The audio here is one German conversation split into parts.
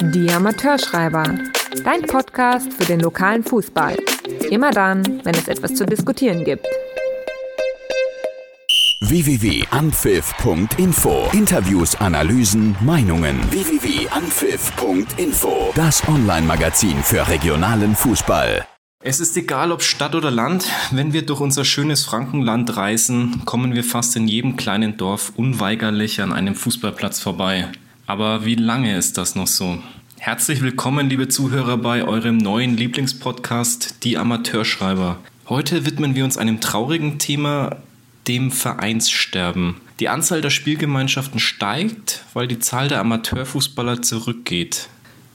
Die Amateurschreiber. Dein Podcast für den lokalen Fußball. Immer dann, wenn es etwas zu diskutieren gibt. www.anpfiff.info Interviews, Analysen, Meinungen. www.anpfiff.info Das Online-Magazin für regionalen Fußball. Es ist egal, ob Stadt oder Land, wenn wir durch unser schönes Frankenland reisen, kommen wir fast in jedem kleinen Dorf unweigerlich an einem Fußballplatz vorbei. Aber wie lange ist das noch so? Herzlich willkommen, liebe Zuhörer, bei eurem neuen Lieblingspodcast, die Amateurschreiber. Heute widmen wir uns einem traurigen Thema, dem Vereinssterben. Die Anzahl der Spielgemeinschaften steigt, weil die Zahl der Amateurfußballer zurückgeht.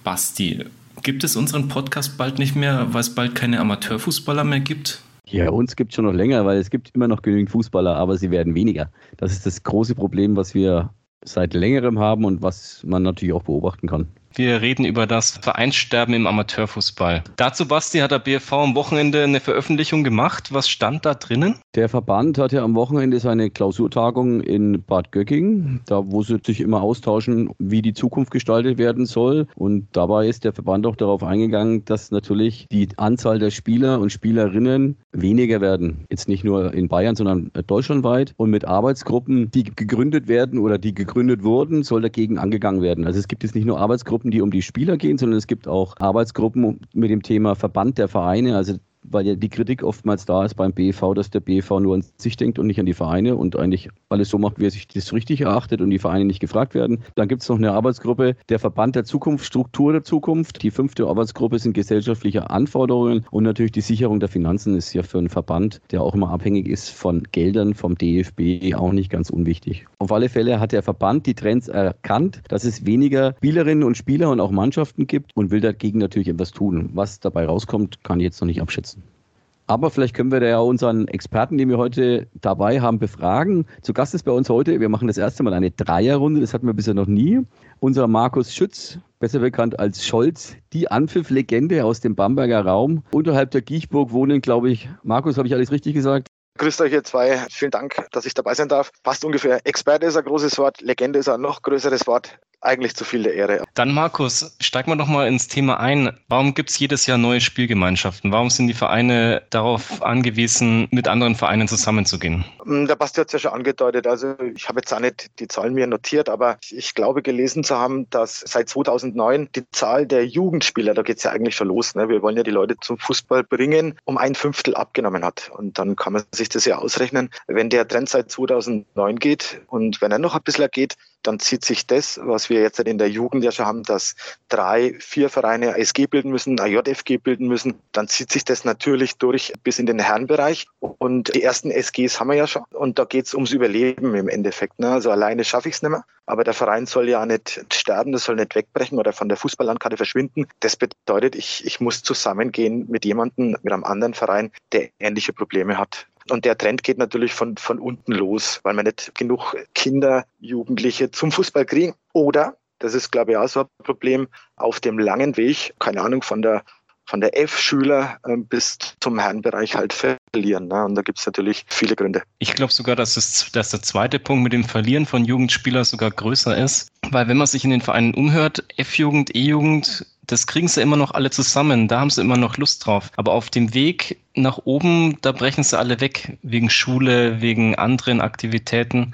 Basti, gibt es unseren Podcast bald nicht mehr, weil es bald keine Amateurfußballer mehr gibt? Ja, uns gibt es schon noch länger, weil es gibt immer noch genügend Fußballer, aber sie werden weniger. Das ist das große Problem, was wir seit längerem haben und was man natürlich auch beobachten kann. Wir reden über das Vereinssterben im Amateurfußball. Dazu, Basti, hat der BFV am Wochenende eine Veröffentlichung gemacht. Was stand da drinnen? Der Verband hatte am Wochenende seine Klausurtagung in Bad Göcking, da wo sie sich immer austauschen, wie die Zukunft gestaltet werden soll. Und dabei ist der Verband auch darauf eingegangen, dass natürlich die Anzahl der Spieler und Spielerinnen weniger werden. Jetzt nicht nur in Bayern, sondern deutschlandweit. Und mit Arbeitsgruppen, die gegründet werden oder die gegründet wurden, soll dagegen angegangen werden. Also es gibt jetzt nicht nur Arbeitsgruppen, Arbeitsgruppen, die um die Spieler gehen, sondern es gibt auch Arbeitsgruppen mit dem Thema Verband der Vereine. Also weil ja die Kritik oftmals da ist beim BV, dass der BV nur an sich denkt und nicht an die Vereine und eigentlich alles so macht, wie er sich das richtig erachtet und die Vereine nicht gefragt werden. Dann gibt es noch eine Arbeitsgruppe, der Verband der Zukunft, Struktur der Zukunft. Die fünfte Arbeitsgruppe sind gesellschaftliche Anforderungen und natürlich die Sicherung der Finanzen ist ja für einen Verband, der auch immer abhängig ist von Geldern vom DFB, auch nicht ganz unwichtig. Auf alle Fälle hat der Verband die Trends erkannt, dass es weniger Spielerinnen und Spieler und auch Mannschaften gibt und will dagegen natürlich etwas tun. Was dabei rauskommt, kann ich jetzt noch nicht abschätzen. Aber vielleicht können wir da ja unseren Experten, den wir heute dabei haben, befragen. Zu Gast ist bei uns heute, wir machen das erste Mal eine Dreierrunde, das hatten wir bisher noch nie. Unser Markus Schütz, besser bekannt als Scholz, die Anpfiff-Legende aus dem Bamberger Raum, unterhalb der Giechburg wohnen, glaube ich. Markus, habe ich alles richtig gesagt? Grüßt euch ihr zwei. Vielen Dank, dass ich dabei sein darf. Passt ungefähr. Experte ist ein großes Wort, Legende ist ein noch größeres Wort eigentlich zu viel der Ehre. Dann Markus, steig mal doch mal ins Thema ein. Warum gibt es jedes Jahr neue Spielgemeinschaften? Warum sind die Vereine darauf angewiesen, mit anderen Vereinen zusammenzugehen? Hm, der Basti hat es ja schon angedeutet. Also ich habe jetzt auch nicht die Zahlen mir notiert, aber ich glaube gelesen zu haben, dass seit 2009 die Zahl der Jugendspieler, da geht es ja eigentlich schon los, ne? wir wollen ja die Leute zum Fußball bringen, um ein Fünftel abgenommen hat. Und dann kann man sich das ja ausrechnen, wenn der Trend seit 2009 geht und wenn er noch ein bisschen geht, dann zieht sich das, was wir jetzt in der Jugend ja schon haben, dass drei, vier Vereine ASG bilden müssen, AJFG bilden müssen, dann zieht sich das natürlich durch bis in den Herrenbereich. Und die ersten SGs haben wir ja schon. Und da geht es ums Überleben im Endeffekt. Ne? Also alleine schaffe ich es nicht mehr. Aber der Verein soll ja nicht sterben, das soll nicht wegbrechen oder von der Fußballlandkarte verschwinden. Das bedeutet, ich, ich muss zusammengehen mit jemandem, mit einem anderen Verein, der ähnliche Probleme hat. Und der Trend geht natürlich von, von unten los, weil wir nicht genug Kinder, Jugendliche zum Fußball kriegen. Oder, das ist glaube ich auch so ein Problem, auf dem langen Weg, keine Ahnung, von der von der F-Schüler äh, bis zum Herrenbereich halt verlieren. Ne? Und da gibt es natürlich viele Gründe. Ich glaube sogar, dass, es, dass der zweite Punkt mit dem Verlieren von Jugendspielern sogar größer ist. Weil wenn man sich in den Vereinen umhört, F-Jugend, E-Jugend, das kriegen sie immer noch alle zusammen, da haben sie immer noch Lust drauf. Aber auf dem Weg nach oben, da brechen sie alle weg, wegen Schule, wegen anderen Aktivitäten.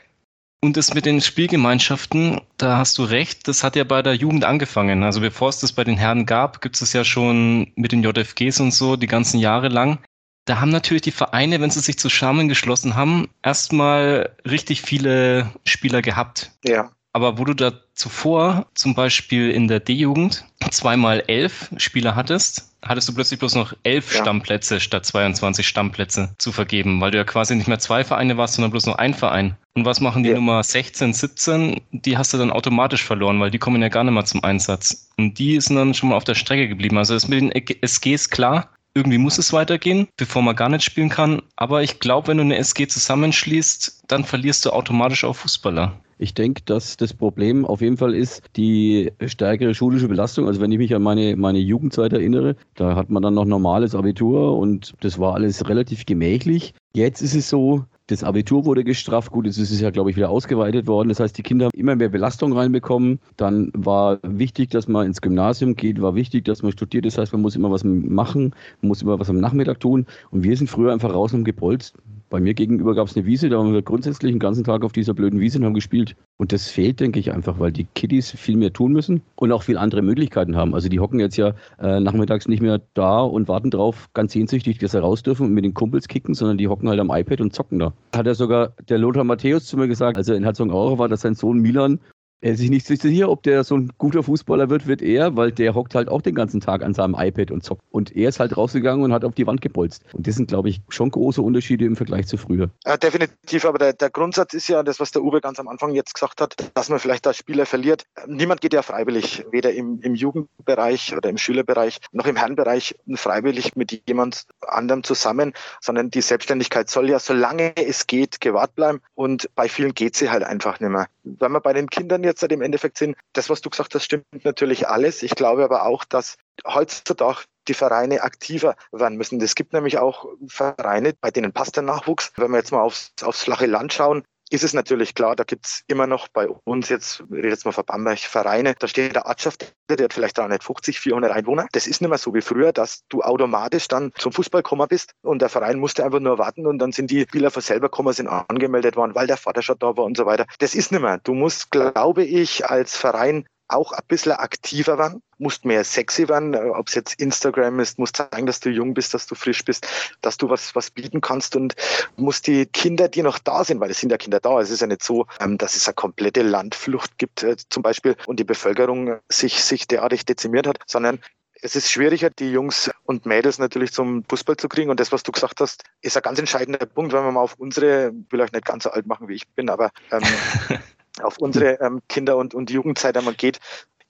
Und das mit den Spielgemeinschaften, da hast du recht, das hat ja bei der Jugend angefangen. Also bevor es das bei den Herren gab, gibt es ja schon mit den JFGs und so die ganzen Jahre lang. Da haben natürlich die Vereine, wenn sie sich zusammengeschlossen haben, erstmal richtig viele Spieler gehabt. Ja. Aber wo du da zuvor zum Beispiel in der D-Jugend zweimal elf Spieler hattest, hattest du plötzlich bloß noch elf ja. Stammplätze statt 22 Stammplätze zu vergeben, weil du ja quasi nicht mehr zwei Vereine warst, sondern bloß noch ein Verein. Und was machen die ja. Nummer 16, 17? Die hast du dann automatisch verloren, weil die kommen ja gar nicht mehr zum Einsatz. Und die sind dann schon mal auf der Strecke geblieben. Also das mit den SGs klar, irgendwie muss es weitergehen, bevor man gar nicht spielen kann. Aber ich glaube, wenn du eine SG zusammenschließt, dann verlierst du automatisch auch Fußballer. Ich denke, dass das Problem auf jeden Fall ist die stärkere schulische Belastung. Also wenn ich mich an meine, meine Jugendzeit erinnere, da hat man dann noch normales Abitur und das war alles relativ gemächlich. Jetzt ist es so, Das Abitur wurde gestrafft. Gut, jetzt ist es ja, glaube ich, wieder ausgeweitet worden. Das heißt, die Kinder haben immer mehr Belastung reinbekommen. Dann war wichtig, dass man ins Gymnasium geht, war wichtig, dass man studiert. Das heißt, man muss immer was machen, man muss immer was am Nachmittag tun. Und wir sind früher einfach raus und gepolzt. Bei mir gegenüber gab es eine Wiese, da haben wir grundsätzlich den ganzen Tag auf dieser blöden Wiese und haben gespielt. Und das fehlt, denke ich, einfach, weil die Kiddies viel mehr tun müssen und auch viel andere Möglichkeiten haben. Also die hocken jetzt ja äh, nachmittags nicht mehr da und warten drauf, ganz sehnsüchtig, dass sie raus dürfen und mit den Kumpels kicken, sondern die hocken halt am iPad und zocken da. Hat ja sogar der Lothar Matthäus zu mir gesagt, als er in Herzogenaurach war, dass sein Sohn Milan sich nicht sicher, ob der so ein guter Fußballer wird, wird er, weil der hockt halt auch den ganzen Tag an seinem iPad und zockt. Und er ist halt rausgegangen und hat auf die Wand gebolzt. Und das sind, glaube ich, schon große Unterschiede im Vergleich zu früher. Ja, definitiv, aber der, der Grundsatz ist ja das, was der Uwe ganz am Anfang jetzt gesagt hat, dass man vielleicht als Spieler verliert. Niemand geht ja freiwillig, weder im, im Jugendbereich oder im Schülerbereich noch im Herrenbereich freiwillig mit jemand anderem zusammen, sondern die Selbstständigkeit soll ja, solange es geht, gewahrt bleiben. Und bei vielen geht sie halt einfach nicht mehr. Wenn man bei den Kindern jetzt halt im Endeffekt sind, das, was du gesagt hast, stimmt natürlich alles. Ich glaube aber auch, dass heutzutage die Vereine aktiver werden müssen. Es gibt nämlich auch Vereine, bei denen passt der Nachwuchs. Wenn wir jetzt mal aufs, aufs flache Land schauen, ist es natürlich klar, da gibt es immer noch bei uns jetzt, ich rede jetzt mal von Bamberg, Vereine, da steht der Arztschaft, der hat vielleicht 350, 400 Einwohner. Das ist nicht mehr so wie früher, dass du automatisch dann zum Fußball gekommen bist und der Verein musste einfach nur warten und dann sind die Spieler von selber gekommen, sind angemeldet worden, weil der Vater schon da war und so weiter. Das ist nicht mehr. Du musst, glaube ich, als Verein auch ein bisschen aktiver werden, musst mehr sexy werden, äh, ob es jetzt Instagram ist, musst zeigen, dass du jung bist, dass du frisch bist, dass du was, was bieten kannst und musst die Kinder, die noch da sind, weil es sind ja Kinder da, es ist ja nicht so, ähm, dass es eine komplette Landflucht gibt äh, zum Beispiel und die Bevölkerung sich, sich derartig dezimiert hat, sondern es ist schwieriger, die Jungs und Mädels natürlich zum Fußball zu kriegen. Und das, was du gesagt hast, ist ein ganz entscheidender Punkt, wenn wir mal auf unsere, will euch nicht ganz so alt machen, wie ich bin, aber ähm, auf unsere ähm, Kinder- und, und Jugendzeit einmal geht.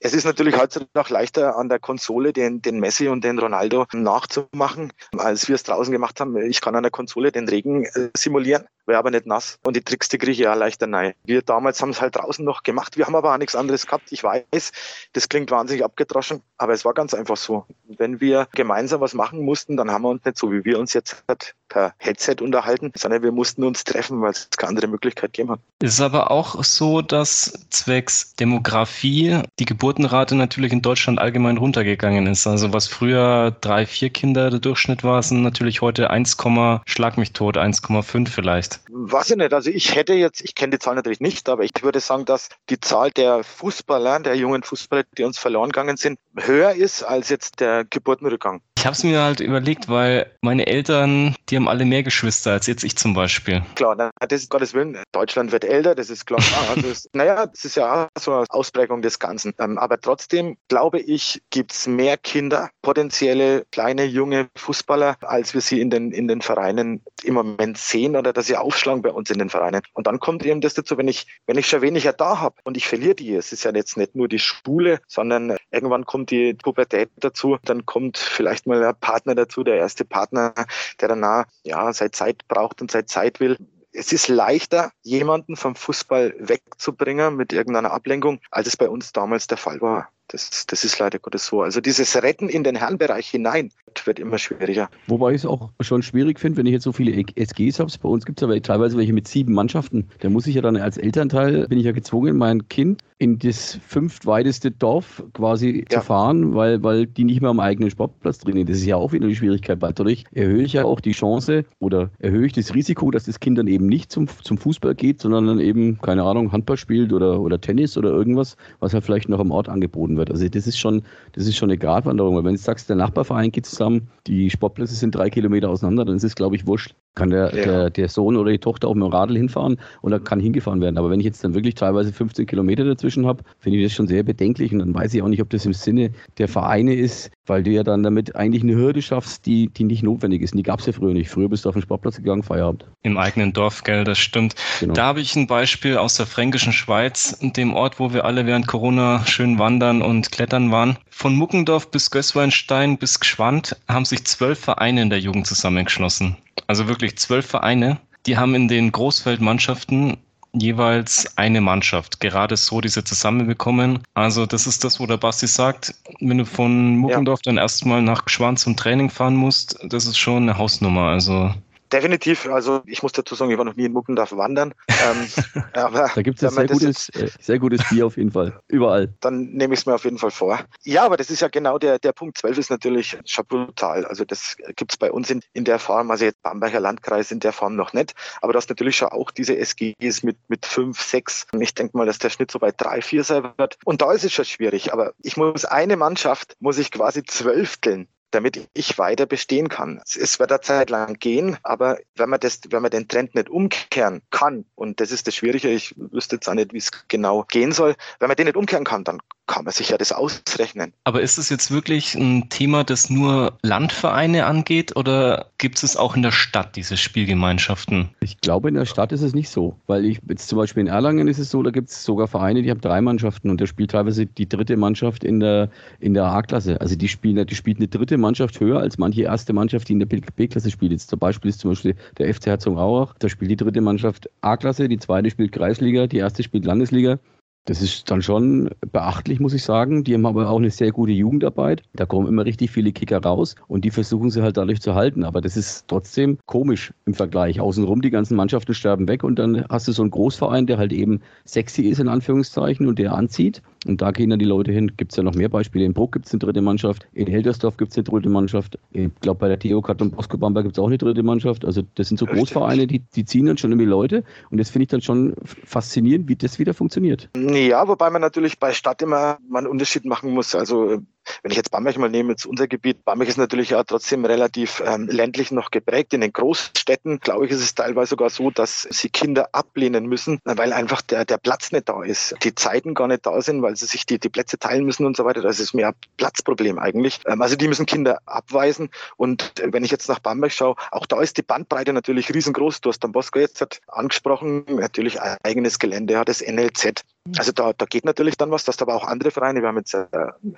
Es ist natürlich heutzutage leichter an der Konsole den, den Messi und den Ronaldo nachzumachen, als wir es draußen gemacht haben. Ich kann an der Konsole den Regen äh, simulieren wäre aber nicht nass. Und die Tricks, die kriege ich ja leichter nein. Wir damals haben es halt draußen noch gemacht. Wir haben aber auch nichts anderes gehabt. Ich weiß, das klingt wahnsinnig abgedroschen, aber es war ganz einfach so. Wenn wir gemeinsam was machen mussten, dann haben wir uns nicht so, wie wir uns jetzt halt per Headset unterhalten, sondern wir mussten uns treffen, weil es keine andere Möglichkeit gegeben hat. Es ist aber auch so, dass zwecks Demografie die Geburtenrate natürlich in Deutschland allgemein runtergegangen ist. Also was früher drei, vier Kinder der Durchschnitt war, sind natürlich heute 1, schlag mich tot, 1,5 vielleicht. Weiß ich nicht. Also ich hätte jetzt, ich kenne die Zahl natürlich nicht, aber ich würde sagen, dass die Zahl der Fußballer, der jungen Fußballer, die uns verloren gegangen sind, höher ist als jetzt der Geburtenrückgang. Ich habe es mir halt überlegt, weil meine Eltern, die haben alle mehr Geschwister als jetzt ich zum Beispiel. Klar, na, das ist Gottes Willen. Deutschland wird älter, das ist klar. Also es, naja, das ist ja so eine Ausprägung des Ganzen. Ähm, aber trotzdem, glaube ich, gibt es mehr Kinder, potenzielle kleine, junge Fußballer, als wir sie in den, in den Vereinen im Moment sehen oder dass sie aufschlagen bei uns in den Vereinen. Und dann kommt eben das dazu, wenn ich, wenn ich schon weniger da habe und ich verliere die, es ist ja jetzt nicht nur die Schule, sondern irgendwann kommt die Pubertät dazu, dann kommt vielleicht mal ein Partner dazu, der erste Partner, der danach ja seit Zeit braucht und seit Zeit will. Es ist leichter, jemanden vom Fußball wegzubringen mit irgendeiner Ablenkung, als es bei uns damals der Fall war. Das, das ist leider Gottes so. Also dieses Retten in den Herrenbereich hinein wird immer schwieriger. Wobei ich es auch schon schwierig finde, wenn ich jetzt so viele SGs habe. Bei uns gibt es aber teilweise welche mit sieben Mannschaften. Da muss ich ja dann als Elternteil, bin ich ja gezwungen, mein Kind in das fünftweiteste Dorf quasi ja. zu fahren, weil, weil die nicht mehr am eigenen Sportplatz trainieren. Das ist ja auch wieder eine Schwierigkeit, weil dadurch erhöhe ich ja auch die Chance oder erhöhe ich das Risiko, dass das Kind dann eben nicht zum, zum Fußball geht, sondern dann eben, keine Ahnung, Handball spielt oder, oder Tennis oder irgendwas, was halt vielleicht noch am Ort angeboten wird. Also das ist schon, das ist schon eine Gratwanderung. Weil wenn du sagst, der Nachbarverein geht zusammen, die Sportplätze sind drei Kilometer auseinander, dann ist es, glaube ich, wurscht. Kann der, ja. der, der, Sohn oder die Tochter auch mit dem Radl hinfahren und dann kann hingefahren werden. Aber wenn ich jetzt dann wirklich teilweise 15 Kilometer dazwischen habe, finde ich das schon sehr bedenklich und dann weiß ich auch nicht, ob das im Sinne der Vereine ist, weil du ja dann damit eigentlich eine Hürde schaffst, die, die nicht notwendig ist. Und die gab es ja früher nicht. Früher bist du auf den Sportplatz gegangen, Feierabend. Im eigenen Dorf, gell, das stimmt. Genau. Da habe ich ein Beispiel aus der fränkischen Schweiz, dem Ort, wo wir alle während Corona schön wandern und klettern waren. Von Muckendorf bis Gößweinstein bis Gschwand haben sich zwölf Vereine in der Jugend zusammengeschlossen. Also wirklich zwölf Vereine. Die haben in den Großfeldmannschaften jeweils eine Mannschaft. Gerade so diese zusammenbekommen. Also das ist das, wo der Basti sagt, wenn du von Muckendorf ja. dann erstmal nach Gschwand zum Training fahren musst, das ist schon eine Hausnummer. Also Definitiv. Also ich muss dazu sagen, ich war noch nie in Muckendorf wandern. ähm, aber da gibt es sehr gutes, äh, sehr gutes Bier auf jeden Fall. Überall. Dann nehme ich es mir auf jeden Fall vor. Ja, aber das ist ja genau der, der Punkt. 12 ist natürlich schon brutal. Also das gibt es bei uns in, in der Form, also jetzt Bamberger Landkreis in der Form noch nicht. Aber du hast natürlich schon auch diese SGs mit, mit 5, 6. Ich denke mal, dass der Schnitt so bei 3, 4 sein wird. Und da ist es schon schwierig. Aber ich muss eine Mannschaft, muss ich quasi zwölfteln damit ich weiter bestehen kann. Es wird eine Zeit lang gehen, aber wenn man das, wenn man den Trend nicht umkehren kann, und das ist das Schwierige, ich wüsste jetzt auch nicht, wie es genau gehen soll, wenn man den nicht umkehren kann, dann kann man sich ja das ausrechnen. Aber ist es jetzt wirklich ein Thema, das nur Landvereine angeht oder gibt es auch in der Stadt diese Spielgemeinschaften? Ich glaube, in der Stadt ist es nicht so, weil ich jetzt zum Beispiel in Erlangen ist es so, da gibt es sogar Vereine, die haben drei Mannschaften und da spielt teilweise die dritte Mannschaft in der, in der A-Klasse. Also die spielen, die spielt eine dritte Mannschaft höher als manche erste Mannschaft, die in der B-Klasse spielt. Jetzt zum Beispiel ist zum Beispiel der FC Herzogenaurach, da spielt die dritte Mannschaft A-Klasse, die zweite spielt Kreisliga, die erste spielt Landesliga. Das ist dann schon beachtlich, muss ich sagen. Die haben aber auch eine sehr gute Jugendarbeit. Da kommen immer richtig viele Kicker raus und die versuchen sie halt dadurch zu halten. Aber das ist trotzdem komisch im Vergleich. Außenrum, die ganzen Mannschaften sterben weg und dann hast du so einen Großverein, der halt eben sexy ist, in Anführungszeichen, und der anzieht. Und da gehen dann die Leute hin. Gibt es ja noch mehr Beispiele. In Bruck gibt es eine dritte Mannschaft. In Heldersdorf gibt es eine dritte Mannschaft. Ich glaube, bei der Theo Kat und Bosco Bamberg gibt es auch eine dritte Mannschaft. Also das sind so Großvereine, die, die ziehen dann schon immer die Leute. Und das finde ich dann schon faszinierend, wie das wieder funktioniert. Ja, wobei man natürlich bei Stadt immer mal einen Unterschied machen muss. Also wenn ich jetzt Bamberg mal nehme, jetzt unser Gebiet, Bamberg ist natürlich ja trotzdem relativ ähm, ländlich noch geprägt. In den Großstädten, glaube ich, ist es teilweise sogar so, dass sie Kinder ablehnen müssen, weil einfach der, der Platz nicht da ist. Die Zeiten gar nicht da sind, weil sie sich die, die Plätze teilen müssen und so weiter. Das ist mehr Platzproblem eigentlich. Ähm, also die müssen Kinder abweisen. Und wenn ich jetzt nach Bamberg schaue, auch da ist die Bandbreite natürlich riesengroß. Du hast dann Bosco jetzt angesprochen, natürlich eigenes Gelände, hat das NLZ. Also da, da geht natürlich dann was, dass da aber auch andere Vereine, wir haben jetzt äh,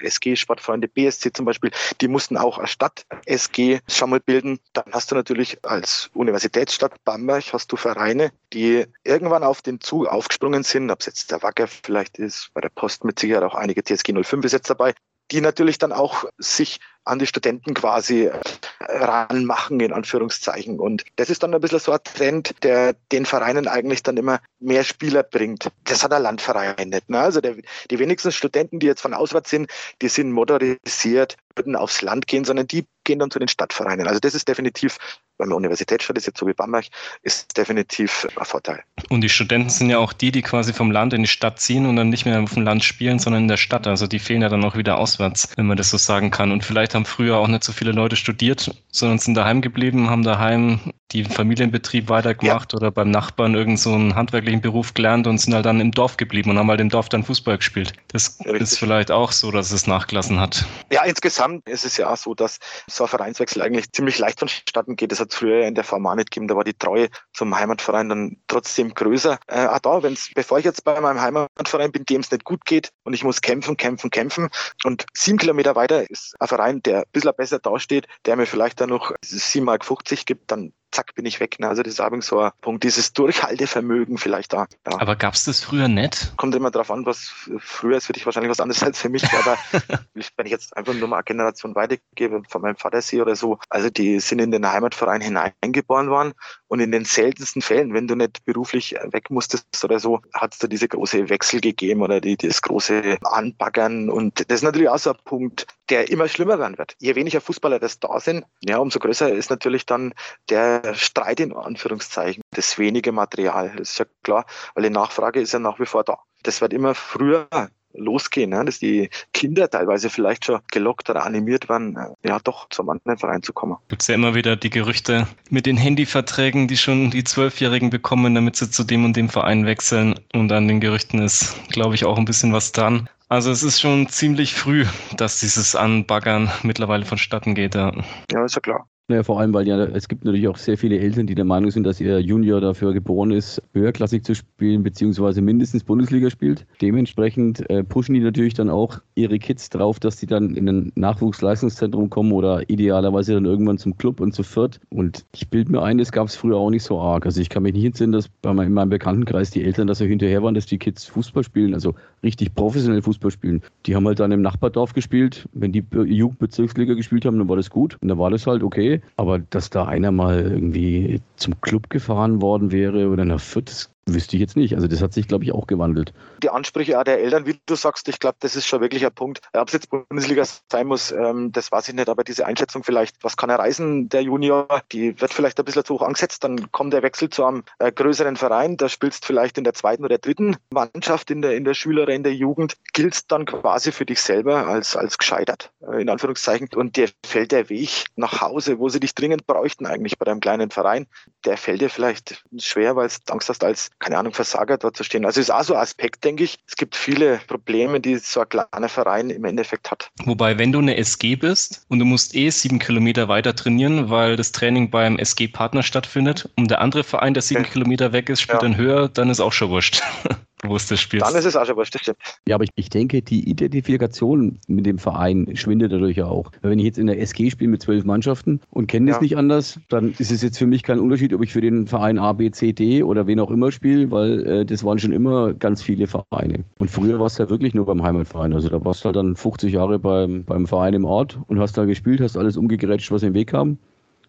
SG Sportfreunde BSC zum Beispiel, die mussten auch als Stadt SG schon mal bilden. Dann hast du natürlich als Universitätsstadt Bamberg hast du Vereine, die irgendwann auf den Zug aufgesprungen sind, ob es jetzt der Wacker vielleicht ist, bei der Post mit Sicherheit auch einige TSG 05 ist jetzt dabei, die natürlich dann auch sich an die Studenten quasi äh, ranmachen, in Anführungszeichen. Und das ist dann ein bisschen so ein Trend, der den Vereinen eigentlich dann immer mehr Spieler bringt. Das hat ein Landverein nicht. Ne? Also der, die wenigsten Studenten, die jetzt von auswärts sind, die sind motorisiert, würden aufs Land gehen, sondern die gehen dann zu den Stadtvereinen. Also das ist definitiv, weil man Universitätsstadt ist, jetzt so wie Bamberg, ist definitiv ein Vorteil. Und die Studenten sind ja auch die, die quasi vom Land in die Stadt ziehen und dann nicht mehr auf dem Land spielen, sondern in der Stadt. Also die fehlen ja dann auch wieder auswärts, wenn man das so sagen kann. Und vielleicht haben früher auch nicht so viele Leute studiert, sondern sind daheim geblieben, haben daheim die Familienbetrieb weitergemacht ja. oder beim Nachbarn irgendeinen so einen handwerklichen Beruf gelernt und sind halt dann im Dorf geblieben und haben halt im Dorf dann Fußball gespielt. Das Richtig. ist vielleicht auch so, dass es nachgelassen hat. Ja, insgesamt ist es ja auch so, dass so ein Vereinswechsel eigentlich ziemlich leicht vonstatten geht. Das hat es früher in der Form auch nicht gegeben. Da war die Treue zum Heimatverein dann trotzdem größer. Äh, auch da, wenn's, bevor ich jetzt bei meinem Heimatverein bin, dem es nicht gut geht und ich muss kämpfen, kämpfen, kämpfen und sieben Kilometer weiter ist ein Verein, der ein bisschen besser dasteht, der mir vielleicht dann noch 7,50 Mark gibt, dann zack, bin ich weg. Ne? Also das ist übrigens so ein Punkt, dieses Durchhaltevermögen vielleicht da. Ja. Aber gab es das früher nicht? Kommt immer darauf an, was früher ist für dich wahrscheinlich was anderes als für mich. Aber wenn ich jetzt einfach nur mal eine Generation weitergebe, von meinem Vater sehe oder so, also die sind in den Heimatverein hineingeboren worden und in den seltensten Fällen, wenn du nicht beruflich weg musstest oder so, hat es da diese große Wechsel gegeben oder die, das große Anbaggern. Und das ist natürlich auch so ein Punkt, der immer schlimmer werden wird. Je weniger Fußballer das da sind, ja, umso größer ist natürlich dann der Streit in Anführungszeichen, das wenige Material. Das ist ja klar, weil die Nachfrage ist ja nach wie vor da. Das wird immer früher losgehen, ne? dass die Kinder teilweise vielleicht schon gelockt oder animiert werden, ja doch zum anderen Verein zu kommen. Gibt es ja immer wieder die Gerüchte mit den Handyverträgen, die schon die Zwölfjährigen bekommen, damit sie zu dem und dem Verein wechseln. Und an den Gerüchten ist, glaube ich, auch ein bisschen was dran. Also es ist schon ziemlich früh, dass dieses Anbaggern mittlerweile vonstatten geht. Ja, ja ist ja klar. Naja, vor allem, weil ja es gibt natürlich auch sehr viele Eltern, die der Meinung sind, dass ihr Junior dafür geboren ist, höherklassig zu spielen, beziehungsweise mindestens Bundesliga spielt. Dementsprechend äh, pushen die natürlich dann auch ihre Kids drauf, dass die dann in ein Nachwuchsleistungszentrum kommen oder idealerweise dann irgendwann zum Club und zu viert. Und ich bilde mir ein, das gab es früher auch nicht so arg. Also ich kann mich nicht entsinnen, dass bei meinem, in meinem Bekanntenkreis die Eltern da so hinterher waren, dass die Kids Fußball spielen, also richtig professionell Fußball spielen. Die haben halt dann im Nachbardorf gespielt. Wenn die Jugendbezirksliga gespielt haben, dann war das gut. Und dann war das halt okay. Aber dass da einer mal irgendwie zum Club gefahren worden wäre oder nach Fürth, Wüsste ich jetzt nicht. Also das hat sich, glaube ich, auch gewandelt. Die Ansprüche auch der Eltern, wie du sagst, ich glaube, das ist schon wirklich ein Punkt. Ob es jetzt Bundesliga sein muss, ähm, das weiß ich nicht, aber diese Einschätzung vielleicht, was kann er reisen, der Junior, die wird vielleicht ein bisschen zu hoch angesetzt. Dann kommt der Wechsel zu einem äh, größeren Verein, da spielst vielleicht in der zweiten oder dritten Mannschaft in der, in der Schüler- in der Jugend, gilt dann quasi für dich selber als, als gescheitert, äh, in Anführungszeichen. Und dir fällt der Weg nach Hause, wo sie dich dringend bräuchten eigentlich bei deinem kleinen Verein, der fällt dir vielleicht schwer, weil du Angst hast, als keine Ahnung, Versager dort zu stehen. Also ist auch so ein Aspekt, denke ich. Es gibt viele Probleme, die so ein kleiner Verein im Endeffekt hat. Wobei, wenn du eine SG bist und du musst eh sieben Kilometer weiter trainieren, weil das Training beim SG-Partner stattfindet und der andere Verein, der sieben okay. Kilometer weg ist, spielt ja. dann höher, dann ist auch schon wurscht. wo es das spielst. Dann ist es auch schon wurscht, das stimmt. Ja, aber ich, ich denke, die Identifikation mit dem Verein schwindet dadurch ja auch. Wenn ich jetzt in der SG spiele mit zwölf Mannschaften und kenne ja. das nicht anders, dann ist es jetzt für mich kein Unterschied, ob ich für den Verein A, B, C, D oder wen auch immer spiele, weil äh, das waren schon immer ganz viele Vereine. Und früher war es ja wirklich nur beim Heimatverein. Also da warst du halt dann 50 Jahre beim, beim Verein im Ort und hast da gespielt, hast alles umgegrätscht, was im Weg kam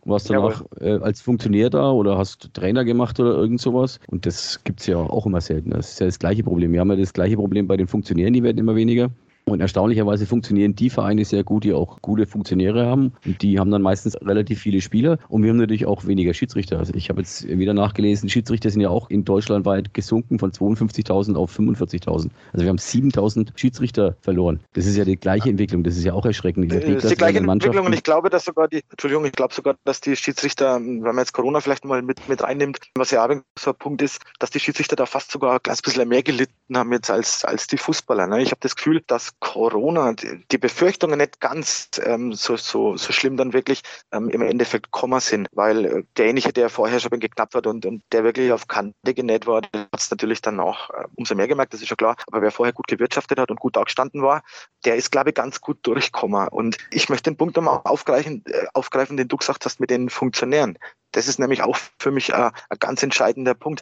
warst danach äh, als Funktionär da oder hast Trainer gemacht oder irgend sowas. Und das gibt es ja auch immer selten. Das ist ja das gleiche Problem. Wir haben ja das gleiche Problem bei den Funktionären, die werden immer weniger. Und erstaunlicherweise funktionieren die Vereine sehr gut, die auch gute Funktionäre haben. Und die haben dann meistens relativ viele Spieler. Und wir haben natürlich auch weniger Schiedsrichter. Also ich habe jetzt wieder nachgelesen, Schiedsrichter sind ja auch in Deutschland weit gesunken von 52.000 auf 45.000. Also wir haben 7.000 Schiedsrichter verloren. Das ist ja die gleiche Entwicklung. Das ist ja auch erschreckend. Das ist die gleiche Entwicklung. Und ich glaube, dass sogar die, Entschuldigung, ich glaube sogar, dass die Schiedsrichter, wenn man jetzt Corona vielleicht mal mit, mit reinnimmt, was ja auch so ein Punkt ist, dass die Schiedsrichter da fast sogar ein kleines bisschen mehr gelitten haben jetzt als, als die Fußballer. Ne? Ich habe das Gefühl, dass Corona, die Befürchtungen nicht ganz ähm, so, so, so schlimm dann wirklich ähm, im Endeffekt kommen sind, weil äh, derjenige, der vorher schon geknappt hat und, und der wirklich auf Kante genäht war, hat es natürlich dann auch äh, umso mehr gemerkt, das ist schon klar. Aber wer vorher gut gewirtschaftet hat und gut dagestanden war, der ist, glaube ich, ganz gut durchgekommen. Und ich möchte den Punkt nochmal aufgreifen, äh, aufgreifen, den du gesagt hast mit den Funktionären. Das ist nämlich auch für mich ein, ein ganz entscheidender Punkt.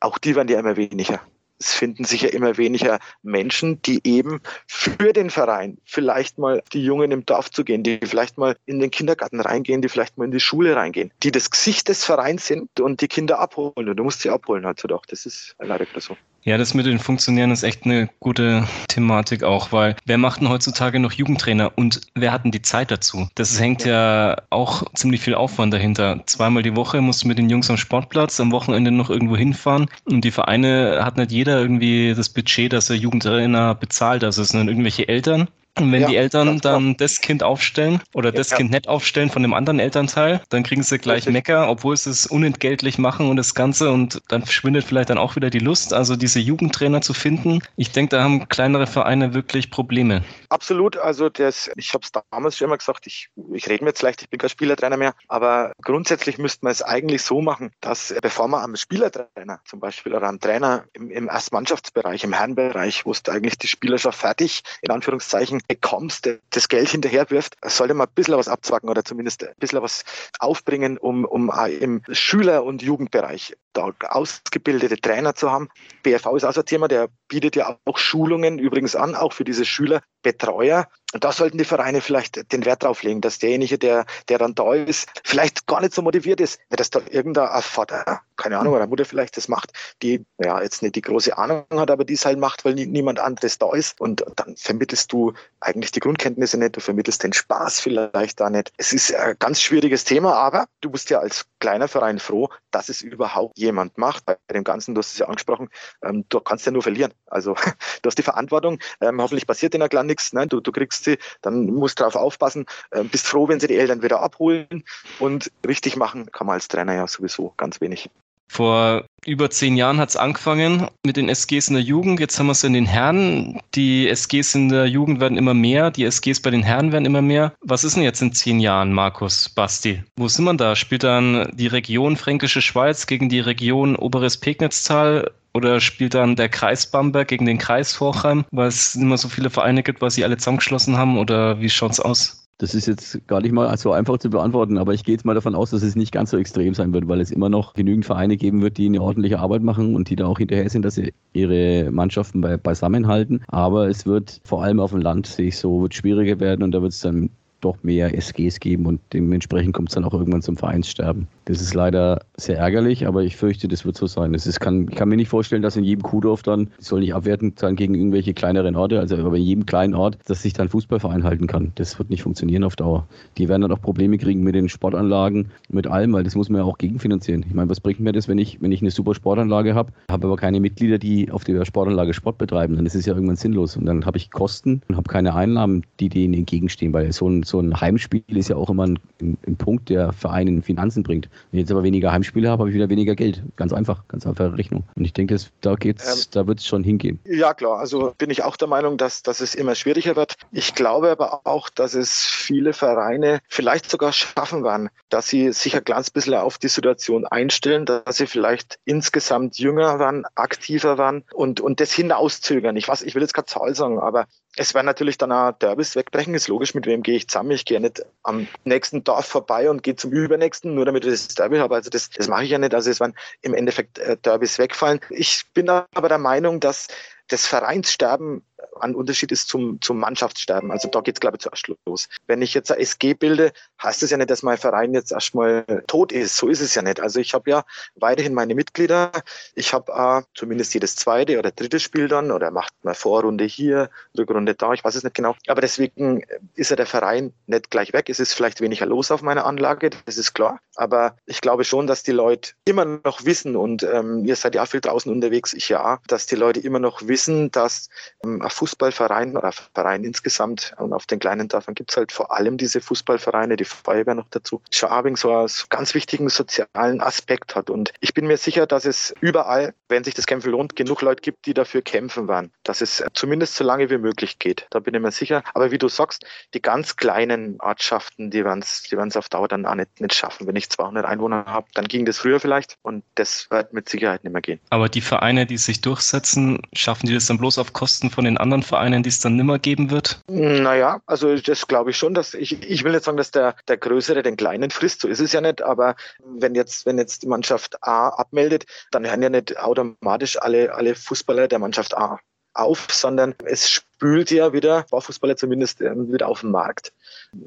Auch die werden ja immer weniger es finden sich ja immer weniger Menschen, die eben für den Verein vielleicht mal die Jungen im Dorf zu gehen, die vielleicht mal in den Kindergarten reingehen, die vielleicht mal in die Schule reingehen, die das Gesicht des Vereins sind und die Kinder abholen. Und du musst sie abholen heutzutage. Das ist leider so. Ja, das mit den Funktionären ist echt eine gute Thematik auch, weil wer macht denn heutzutage noch Jugendtrainer und wer hat denn die Zeit dazu? Das hängt ja auch ziemlich viel Aufwand dahinter. Zweimal die Woche musst du mit den Jungs am Sportplatz, am Wochenende noch irgendwo hinfahren und die Vereine hat nicht jeder irgendwie das Budget, dass er Jugendtrainer bezahlt. Also es sind irgendwelche Eltern, und wenn ja, die Eltern dann das Kind aufstellen oder das ja. Kind nicht aufstellen von dem anderen Elternteil, dann kriegen sie gleich Richtig. Mecker, obwohl sie es unentgeltlich machen und das Ganze und dann verschwindet vielleicht dann auch wieder die Lust, also diese Jugendtrainer zu finden. Ich denke, da haben kleinere Vereine wirklich Probleme. Absolut, also das, ich habe es damals schon immer gesagt, ich, ich rede mir jetzt leicht, ich bin kein Spielertrainer mehr, aber grundsätzlich müsste man es eigentlich so machen, dass bevor man am Spielertrainer zum Beispiel oder am Trainer im, im Erstmannschaftsbereich, im Herrenbereich, wo es eigentlich die Spieler schon fertig, in Anführungszeichen, bekommst, das Geld hinterher wirft, sollte man ein bisschen was abzwacken oder zumindest ein bisschen was aufbringen, um, um im Schüler- und Jugendbereich da ausgebildete Trainer zu haben. BRV ist auch so ein Thema, der bietet ja auch Schulungen übrigens an, auch für diese Schülerbetreuer. Und da sollten die Vereine vielleicht den Wert drauf legen, dass derjenige, der, der dann da ist, vielleicht gar nicht so motiviert ist, dass da irgendein Vater, keine Ahnung, oder Mutter vielleicht das macht, die ja jetzt nicht die große Ahnung hat, aber die es halt macht, weil niemand anderes da ist. Und dann vermittelst du eigentlich die Grundkenntnisse nicht, du vermittelst den Spaß vielleicht da nicht. Es ist ein ganz schwieriges Thema, aber du bist ja als kleiner Verein froh, dass es überhaupt jemand macht. Bei dem Ganzen, du hast es ja angesprochen, ähm, du kannst ja nur verlieren. Also du hast die Verantwortung, ähm, hoffentlich passiert in der Klar nichts, ne? du, du kriegst sie, dann musst du darauf aufpassen, äh, bist froh, wenn sie die Eltern wieder abholen und richtig machen kann man als Trainer ja sowieso ganz wenig. Vor über zehn Jahren hat es angefangen mit den SGs in der Jugend. Jetzt haben wir es in den Herren. Die SGs in der Jugend werden immer mehr. Die SGs bei den Herren werden immer mehr. Was ist denn jetzt in zehn Jahren, Markus, Basti? Wo sind wir da? Spielt dann die Region Fränkische Schweiz gegen die Region Oberes Pegnitztal? Oder spielt dann der Kreis Bamberg gegen den Kreis Vorheim, weil es immer so viele Vereine gibt, weil sie alle zusammengeschlossen haben? Oder wie schaut es aus? Das ist jetzt gar nicht mal so einfach zu beantworten, aber ich gehe jetzt mal davon aus, dass es nicht ganz so extrem sein wird, weil es immer noch genügend Vereine geben wird, die eine ordentliche Arbeit machen und die da auch hinterher sind, dass sie ihre Mannschaften bei, beisammenhalten. Aber es wird vor allem auf dem Land, sehe ich so, wird schwieriger werden und da wird es dann doch mehr SGs geben und dementsprechend kommt es dann auch irgendwann zum Vereinssterben. Das ist leider sehr ärgerlich, aber ich fürchte, das wird so sein. Es ist, kann, ich kann mir nicht vorstellen, dass in jedem Kuhdorf dann, soll nicht abwertend sein gegen irgendwelche kleineren Orte, also aber in jedem kleinen Ort, dass sich dann Fußballverein halten kann. Das wird nicht funktionieren auf Dauer. Die werden dann auch Probleme kriegen mit den Sportanlagen, mit allem, weil das muss man ja auch gegenfinanzieren. Ich meine, was bringt mir das, wenn ich, wenn ich eine super Sportanlage habe, habe aber keine Mitglieder, die auf der Sportanlage Sport betreiben? Dann ist es ja irgendwann sinnlos. Und dann habe ich Kosten und habe keine Einnahmen, die denen entgegenstehen, weil so ein, so ein Heimspiel ist ja auch immer ein, ein, Punkt, der Vereinen Finanzen bringt. Wenn ich jetzt aber weniger Heimspiele habe, habe ich wieder weniger Geld. Ganz einfach, ganz einfache Rechnung. Und ich denke, da geht's, ähm, da wird es schon hingehen. Ja, klar. Also bin ich auch der Meinung, dass, dass es immer schwieriger wird. Ich glaube aber auch, dass es viele Vereine vielleicht sogar schaffen werden, dass sie sich ein kleines bisschen auf die Situation einstellen, dass sie vielleicht insgesamt jünger waren, aktiver waren und, und das hinauszögern. Ich, weiß, ich will jetzt keine Zahl sagen, aber es werden natürlich dann auch Derbys wegbrechen. Ist logisch, mit wem gehe ich zusammen? Ich gehe nicht am nächsten Dorf vorbei und gehe zum übernächsten, nur damit ich das Derby habe. Also das, das mache ich ja nicht. Also es werden im Endeffekt äh, Derbys wegfallen. Ich bin aber der Meinung, dass das Vereinssterben ein Unterschied ist zum, zum Mannschaftssterben. Also da geht es, glaube ich, zuerst los. Wenn ich jetzt ein SG bilde, heißt das ja nicht, dass mein Verein jetzt erstmal tot ist. So ist es ja nicht. Also ich habe ja weiterhin meine Mitglieder. Ich habe äh, zumindest jedes zweite oder dritte Spiel dann oder macht mal Vorrunde hier, Rückrunde da, ich weiß es nicht genau. Aber deswegen ist ja der Verein nicht gleich weg. Es ist vielleicht weniger los auf meiner Anlage, das ist klar. Aber ich glaube schon, dass die Leute immer noch wissen und ähm, ihr seid ja auch viel draußen unterwegs, ich ja, dass die Leute immer noch wissen, dass ähm, ein Fußballverein oder Verein insgesamt und auf den kleinen Dörfern gibt es halt vor allem diese Fußballvereine, die Feuerwehr noch dazu, Schwabing so einen ganz wichtigen sozialen Aspekt hat. Und ich bin mir sicher, dass es überall, wenn sich das Kämpfen lohnt, genug Leute gibt, die dafür kämpfen werden. Dass es zumindest so lange wie möglich geht. Da bin ich mir sicher. Aber wie du sagst, die ganz kleinen Ortschaften, die werden es die auf Dauer dann auch nicht, nicht schaffen. Wenn ich 200 Einwohner habe, dann ging das früher vielleicht und das wird mit Sicherheit nicht mehr gehen. Aber die Vereine, die sich durchsetzen, schaffen die das dann bloß auf Kosten von den anderen Vereinen, die es dann nimmer geben wird? Naja, also das glaube ich schon, dass ich, ich will nicht sagen, dass der, der Größere den Kleinen frisst, so ist es ja nicht, aber wenn jetzt, wenn jetzt die Mannschaft A abmeldet, dann hören ja nicht automatisch alle, alle Fußballer der Mannschaft A auf, sondern es spült ja wieder, Baufußballer zumindest, ähm, wieder auf den Markt.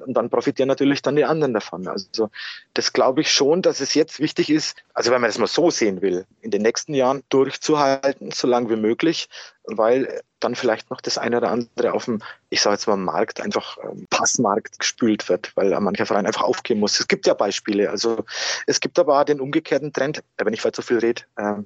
Und dann profitieren natürlich dann die anderen davon. Also das glaube ich schon, dass es jetzt wichtig ist, also wenn man das mal so sehen will, in den nächsten Jahren durchzuhalten, so lange wie möglich, weil dann vielleicht noch das eine oder andere auf dem, ich sage jetzt mal, Markt, einfach ähm, Passmarkt gespült wird, weil mancher Verein einfach aufgeben muss. Es gibt ja Beispiele. Also es gibt aber auch den umgekehrten Trend, wenn ich heute so viel rede, ähm,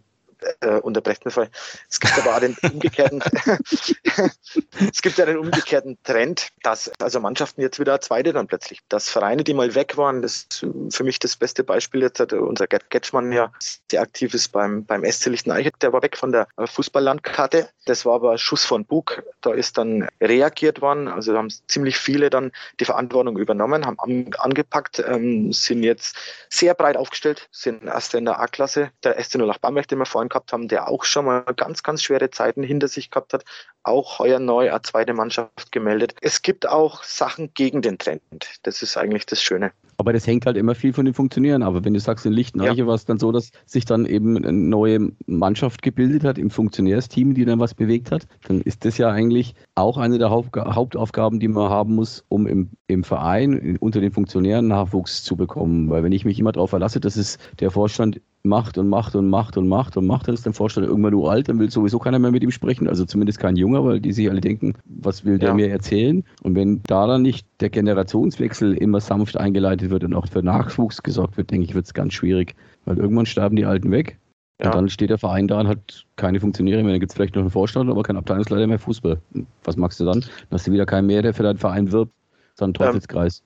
äh, unterbrecht voll. Es gibt aber auch den umgekehrten, es gibt ja den umgekehrten Trend, dass also Mannschaften jetzt wieder zweite dann plötzlich, dass Vereine, die mal weg waren, das ist für mich das beste Beispiel jetzt hat unser Gerd Getschmann ja sehr aktiv ist beim, beim SC Lichteneiche, der war weg von der Fußballlandkarte. Das war aber Schuss von Bug. Da ist dann reagiert worden. Also haben ziemlich viele dann die Verantwortung übernommen, haben angepackt, ähm, sind jetzt sehr breit aufgestellt, sind erst in der A-Klasse. Der SC 08 Bamberg, den wir vorhin gehabt haben, der auch schon mal ganz, ganz schwere Zeiten hinter sich gehabt hat, auch heuer neu eine zweite Mannschaft gemeldet. Es gibt auch Sachen gegen den Trend. Das ist eigentlich das Schöne. Aber das hängt halt immer viel von den Funktionären. Aber wenn du sagst, in Lichteneiche ja. war es dann so, dass sich dann eben eine neue Mannschaft gebildet hat im Funktionärsteam, die dann was bewegt hat, dann ist das ja eigentlich auch eine der Hauptaufgaben, die man haben muss, um im, im Verein unter den Funktionären Nachwuchs zu bekommen. Weil wenn ich mich immer darauf verlasse, dass es der Vorstand macht und macht und macht und macht und macht, dann ist der Vorstand irgendwann nur alt, dann will sowieso keiner mehr mit ihm sprechen, also zumindest kein Junger, weil die sich alle denken, was will der ja. mir erzählen? Und wenn da dann nicht der Generationswechsel immer sanft eingeleitet wird und auch für Nachwuchs gesorgt wird, denke ich, wird es ganz schwierig, weil irgendwann sterben die Alten weg. Ja. Und dann steht der Verein da und hat keine Funktionäre mehr. Dann gibt es vielleicht noch einen Vorstand, aber keinen Abteilungsleiter mehr Fußball. Was magst du dann? Dann hast du wieder keinen mehr, der für deinen Verein wirbt. Dann ein Teufelskreis.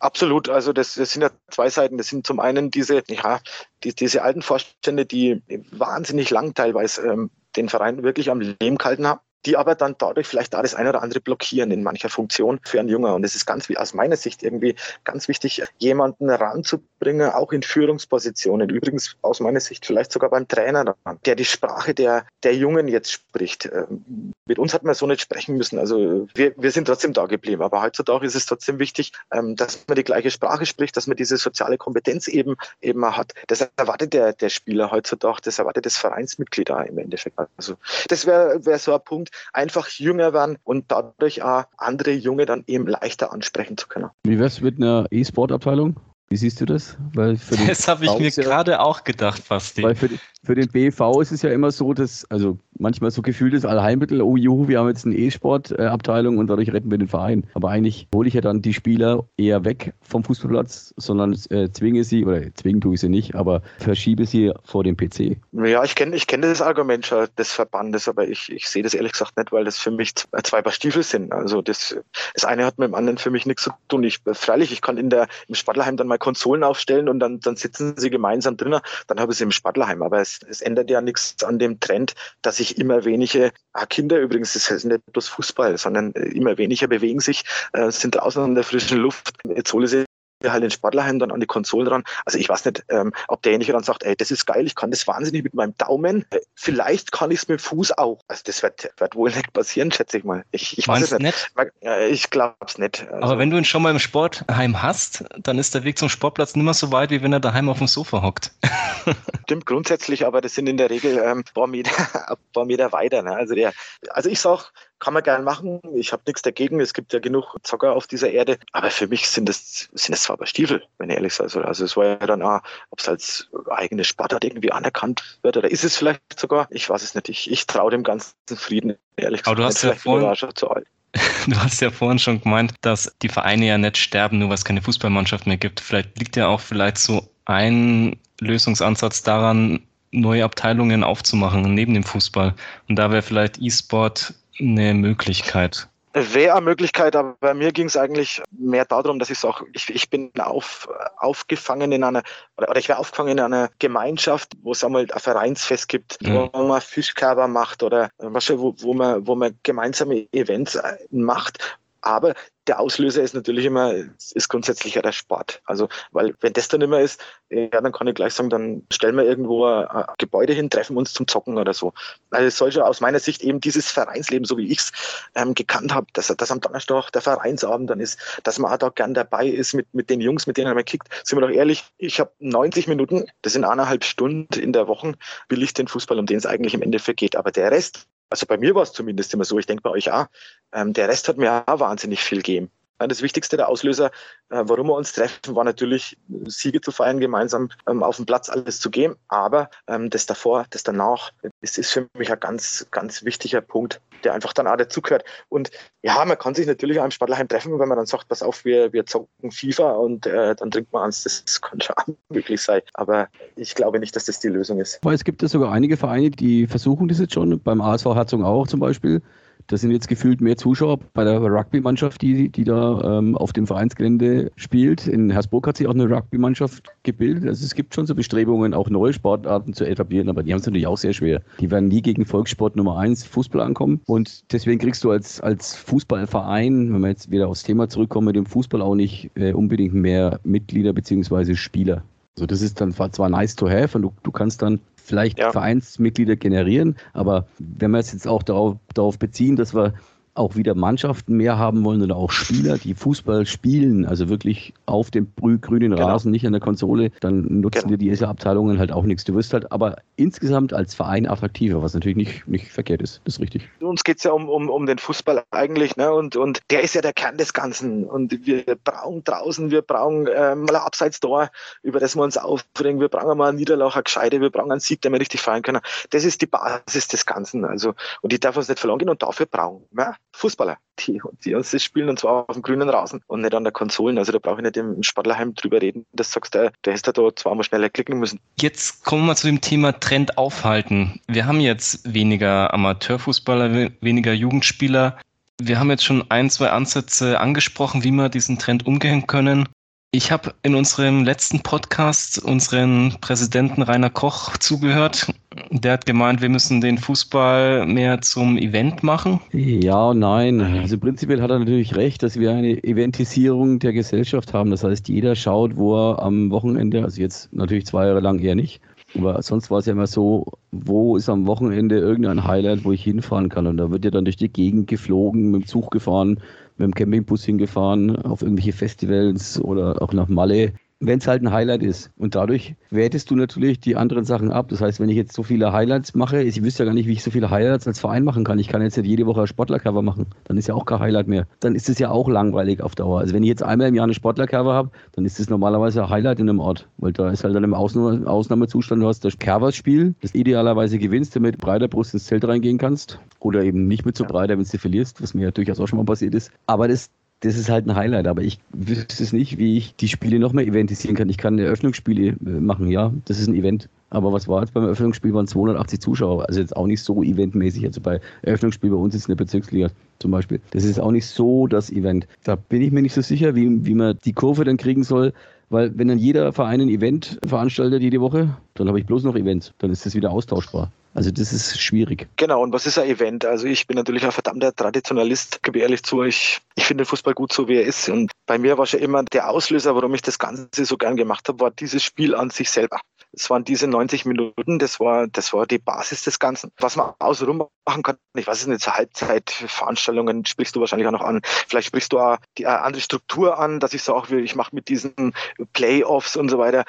Absolut, also das, das sind ja zwei Seiten. Das sind zum einen diese, ja, die, diese alten Vorstände, die wahnsinnig lang teilweise ähm, den Verein wirklich am Leben gehalten haben die aber dann dadurch vielleicht da das eine oder andere blockieren in mancher Funktion für einen Jünger. Und es ist ganz wie aus meiner Sicht irgendwie ganz wichtig, jemanden ranzubringen, auch in Führungspositionen. Übrigens aus meiner Sicht vielleicht sogar beim Trainer, der die Sprache der, der Jungen jetzt spricht. Ähm, mit uns hat man so nicht sprechen müssen. Also wir, wir sind trotzdem da geblieben. Aber heutzutage ist es trotzdem wichtig, ähm, dass man die gleiche Sprache spricht, dass man diese soziale Kompetenz eben eben hat. Das erwartet der, der Spieler heutzutage, das erwartet das Vereinsmitglied da im Endeffekt. Also das wäre wär so ein Punkt, Einfach jünger werden und dadurch auch andere Junge dann eben leichter ansprechen zu können. Wie wär's mit einer E-Sport-Abteilung? Wie siehst du das? das habe ich mir gerade auch gedacht, Basti. Weil für, für den BV ist es ja immer so, dass, also manchmal so gefühltes Allheilmittel, oh juhu, wir haben jetzt eine E-Sport-Abteilung und dadurch retten wir den Verein. Aber eigentlich hole ich ja dann die Spieler eher weg vom Fußballplatz, sondern äh, zwinge sie, oder zwingen tue ich sie nicht, aber verschiebe sie vor dem PC. Ja, ich kenne ich kenn das Argument des Verbandes, aber ich, ich sehe das ehrlich gesagt nicht, weil das für mich zwei Paar Stiefel sind. Also das, das eine hat mit dem anderen für mich nichts zu tun. Ich, freilich, ich kann in der, im Sportlerheim dann mal Konsolen aufstellen und dann, dann sitzen sie gemeinsam drinnen, dann habe ich sie im Sportlerheim. Aber es, es ändert ja nichts an dem Trend, dass sich immer weniger ah, Kinder übrigens, das heißt nicht bloß Fußball, sondern äh, immer weniger bewegen sich, äh, sind draußen in der frischen Luft. Jetzt hole sie halt den Sportlerheim dann an die Konsolen dran. Also ich weiß nicht, ähm, ob derjenige dann sagt, ey, das ist geil, ich kann das wahnsinnig mit meinem Daumen. Äh, vielleicht kann ich es mit dem Fuß auch. Also das wird, wird wohl nicht passieren, schätze ich mal. Ich, ich weiß es nicht. nicht? Ich glaube es nicht. Also Aber wenn du ihn schon mal im Sportheim hast, dann ist der Weg zum Sportplatz nicht mehr so weit, wie wenn er daheim auf dem Sofa hockt. Stimmt grundsätzlich, aber das sind in der Regel ähm, ein paar Meter, paar Meter weiter. Ne? Also, der, also ich sage, kann man gern machen. Ich habe nichts dagegen. Es gibt ja genug Zocker auf dieser Erde. Aber für mich sind das, sind das zwar aber Stiefel, wenn ich ehrlich sage. Also es war ja dann auch, ob es als eigene Sportart irgendwie anerkannt wird oder ist es vielleicht sogar. Ich weiß es nicht. Ich, ich traue dem ganzen Frieden, ehrlich gesagt. Aber du hast ja vorhin, Du hast ja vorhin schon gemeint, dass die Vereine ja nicht sterben, nur weil es keine Fußballmannschaft mehr gibt. Vielleicht liegt ja auch vielleicht so ein Lösungsansatz daran, neue Abteilungen aufzumachen neben dem Fußball. Und da wäre vielleicht E-Sport eine Möglichkeit. Wäre eine Möglichkeit, aber bei mir ging es eigentlich mehr darum, dass ich sage, ich, ich bin auf, aufgefangen in einer, oder, ich wäre aufgefangen in einer Gemeinschaft, wo es einmal ein Vereinsfest gibt, mhm. wo man Fischkörper macht oder was, wo, wo, man, wo man gemeinsame Events äh, macht. Aber der Auslöser ist natürlich immer, ist grundsätzlich ja der Sport. Also, weil wenn das dann immer ist, ja, dann kann ich gleich sagen, dann stellen wir irgendwo ein, Gebäude hin, treffen uns zum Zocken oder so. Also es soll schon aus meiner Sicht eben dieses Vereinsleben, so wie ich es ähm, gekannt habe, dass, dass am Donnerstag der Vereinsabend dann ist, dass man auch da gern dabei ist mit, mit den Jungs, mit denen man kickt. Sind wir doch ehrlich, ich habe 90 Minuten, das sind eineinhalb Stunden in der Woche, will ich den Fußball, um den es eigentlich im Endeffekt geht. Aber der Rest, also bei mir war es zumindest immer so, ich denke bei euch auch, ähm, der Rest hat mir auch wahnsinnig viel gegeben. Das Wichtigste, der Auslöser, äh, warum wir uns treffen, war natürlich, Siege zu feiern, gemeinsam ähm, auf dem Platz alles zu geben. Aber ähm, das davor, das danach, das ist für mich ein ganz, ganz wichtiger Punkt, der einfach dann auch dazugehört. Und ja, man kann sich natürlich auch im Sportlerheim treffen, wenn man dann sagt, pass auf, wir, wir zocken FIFA und äh, dann trinkt man eins. Das kann schon möglich sein. Aber ich glaube nicht, dass das die Lösung ist. Aber es gibt ja sogar einige Vereine, die versuchen das jetzt schon, beim ASV Herzog auch zum Beispiel, das sind jetzt gefühlt mehr Zuschauer bei der Rugby-Mannschaft, die, die da ähm, auf dem Vereinsgelände spielt. In Hersbruck hat sich auch eine Rugby-Mannschaft gebildet. Also es gibt schon so Bestrebungen, auch neue Sportarten zu etablieren, aber die haben es natürlich auch sehr schwer. Die werden nie gegen Volkssport Nummer eins Fußball ankommen. Und deswegen kriegst du als, als Fußballverein, wenn wir jetzt wieder aufs Thema zurückkommen, mit dem Fußball auch nicht äh, unbedingt mehr Mitglieder bzw. Spieler. Also das ist dann zwar nice to have und du, du kannst dann vielleicht ja. Vereinsmitglieder generieren. Aber wenn wir es jetzt auch darauf, darauf beziehen, dass wir auch wieder Mannschaften mehr haben wollen oder auch Spieler, die Fußball spielen, also wirklich auf dem grünen genau. Rasen, nicht an der Konsole, dann nutzen genau. dir diese Abteilungen halt auch nichts. Du wirst halt aber insgesamt als Verein attraktiver, was natürlich nicht, nicht verkehrt ist. Das ist richtig. Uns geht es ja um, um, um den Fußball eigentlich, ne? Und, und der ist ja der Kern des Ganzen. Und wir brauchen draußen, wir brauchen äh, mal ein Abseitstor, über das wir uns aufbringen, wir brauchen mal einen Niederlauch, eine Gescheide, wir brauchen einen Sieg, den wir richtig feiern können. Das ist die Basis des Ganzen. Also, und die darf uns nicht verloren gehen und dafür brauchen wir Fußballer, die, die uns das spielen und zwar auf dem grünen Rasen und nicht an der Konsolen. Also da brauche ich nicht im Sportlerheim drüber reden, dass du sagst, der, der hätte da zweimal schneller klicken müssen. Jetzt kommen wir zu dem Thema Trend aufhalten. Wir haben jetzt weniger Amateurfußballer, weniger Jugendspieler. Wir haben jetzt schon ein, zwei Ansätze angesprochen, wie wir diesen Trend umgehen können. Ich habe in unserem letzten Podcast unseren Präsidenten Rainer Koch zugehört. Der hat gemeint, wir müssen den Fußball mehr zum Event machen. Ja, nein. Also prinzipiell hat er natürlich recht, dass wir eine Eventisierung der Gesellschaft haben. Das heißt, jeder schaut, wo er am Wochenende, also jetzt natürlich zwei Jahre lang eher nicht, aber sonst war es ja immer so, wo ist am Wochenende irgendein Highlight, wo ich hinfahren kann. Und da wird ja dann durch die Gegend geflogen, mit dem Zug gefahren, mit dem Campingbus hingefahren, auf irgendwelche Festivals oder auch nach Malle. Wenn es halt ein Highlight ist. Und dadurch wertest du natürlich die anderen Sachen ab. Das heißt, wenn ich jetzt so viele Highlights mache, ich wüsste ja gar nicht, wie ich so viele Highlights als Verein machen kann. Ich kann jetzt nicht jede Woche ein Sportlercover machen. Dann ist ja auch kein Highlight mehr. Dann ist es ja auch langweilig auf Dauer. Also wenn ich jetzt einmal im Jahr eine Sportlercover habe, dann ist es normalerweise ein Highlight in einem Ort. Weil da ist halt dann im Ausnahme Ausnahmezustand, du hast das Kervers-Spiel, das idealerweise gewinnst, damit breiter Brust ins Zelt reingehen kannst. Oder eben nicht mit so breiter, wenn du verlierst, was mir ja durchaus auch schon mal passiert ist. Aber das, das ist halt ein Highlight, aber ich wüsste es nicht, wie ich die Spiele noch mehr eventisieren kann. Ich kann Eröffnungsspiele äh, machen, ja, das ist ein Event. Aber was war jetzt beim Eröffnungsspiel? Waren 280 Zuschauer. Also jetzt auch nicht so eventmäßig. Also bei Eröffnungsspiel bei uns ist in der Bezirksliga zum Beispiel. Das ist auch nicht so das Event. Da bin ich mir nicht so sicher, wie, wie man die Kurve dann kriegen soll. Weil wenn dann jeder Verein ein Event veranstaltet jede Woche, dann habe ich bloß noch Events. Dann ist das wieder austauschbar. Also das ist schwierig. Genau, und was ist ein Event? Also ich bin natürlich ein verdammter Traditionalist, gebe ehrlich zu, ich, ich finde den Fußball gut so, wie er ist. Und bei mir war schon immer der Auslöser, warum ich das Ganze so gern gemacht habe, war dieses Spiel an sich selber. Es waren diese 90 Minuten, das war, das war die Basis des Ganzen. Was man außenrum machen kann, ich weiß es nicht, zur Halbzeitveranstaltungen sprichst du wahrscheinlich auch noch an. Vielleicht sprichst du auch die eine andere Struktur an, dass ich sage, ich mache mit diesen Playoffs und so weiter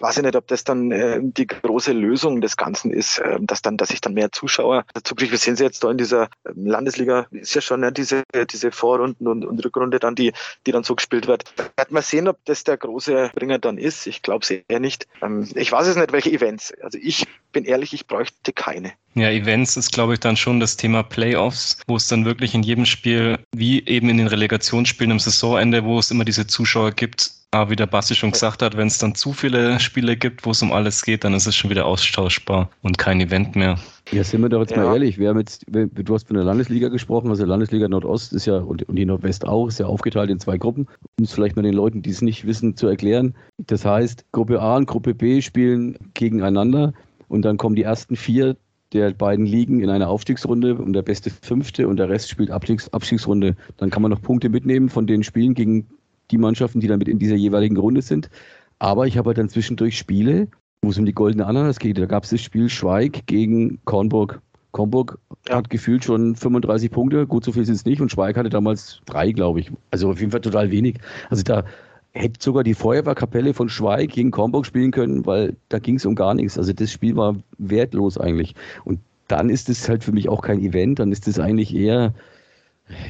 weiß ich nicht, ob das dann äh, die große Lösung des Ganzen ist, äh, dass dann, dass ich dann mehr Zuschauer dazu kriege. Wir sehen sie jetzt da in dieser ähm, Landesliga, ist ja schon ne, diese, diese Vorrunden und, und Rückrunde dann, die, die dann so gespielt wird. Wird man sehen, ob das der große Bringer dann ist. Ich glaube es eher nicht. Ähm, ich weiß es nicht, welche Events. Also ich bin ehrlich, ich bräuchte keine. Ja, Events ist, glaube ich, dann schon das Thema Playoffs, wo es dann wirklich in jedem Spiel, wie eben in den Relegationsspielen am Saisonende, wo es immer diese Zuschauer gibt, aber wie der Basti schon gesagt hat, wenn es dann zu viele Spiele gibt, wo es um alles geht, dann ist es schon wieder austauschbar und kein Event mehr. Ja, sind wir doch jetzt ja. mal ehrlich. Wir haben jetzt, du hast von der Landesliga gesprochen, also Landesliga Nordost ist ja und, die Nordwest auch, ist ja aufgeteilt in zwei Gruppen, um es vielleicht mal den Leuten, die es nicht wissen, zu erklären. Das heißt, Gruppe A und Gruppe B spielen gegeneinander und dann kommen die ersten vier der beiden Ligen in einer Aufstiegsrunde und der beste Fünfte und der Rest spielt Abstiegs Abstiegsrunde. Dann kann man noch Punkte mitnehmen von den Spielen gegen die Mannschaften, die dann mit in dieser jeweiligen Runde sind. Aber ich habe halt dann zwischendurch Spiele, wo es um die goldene Ananas geht. Da gab es das Spiel Schweig gegen Kornburg. Kornburg ja. hat gefühlt schon 35 Punkte, gut, so viel sind es nicht. Und Schweig hatte damals drei, glaube ich. Also auf jeden Fall total wenig. Also da hätte sogar die Feuerwehrkapelle von Schweig gegen Kornburg spielen können, weil da ging es um gar nichts. Also das Spiel war wertlos eigentlich. Und dann ist es halt für mich auch kein Event, dann ist es eigentlich eher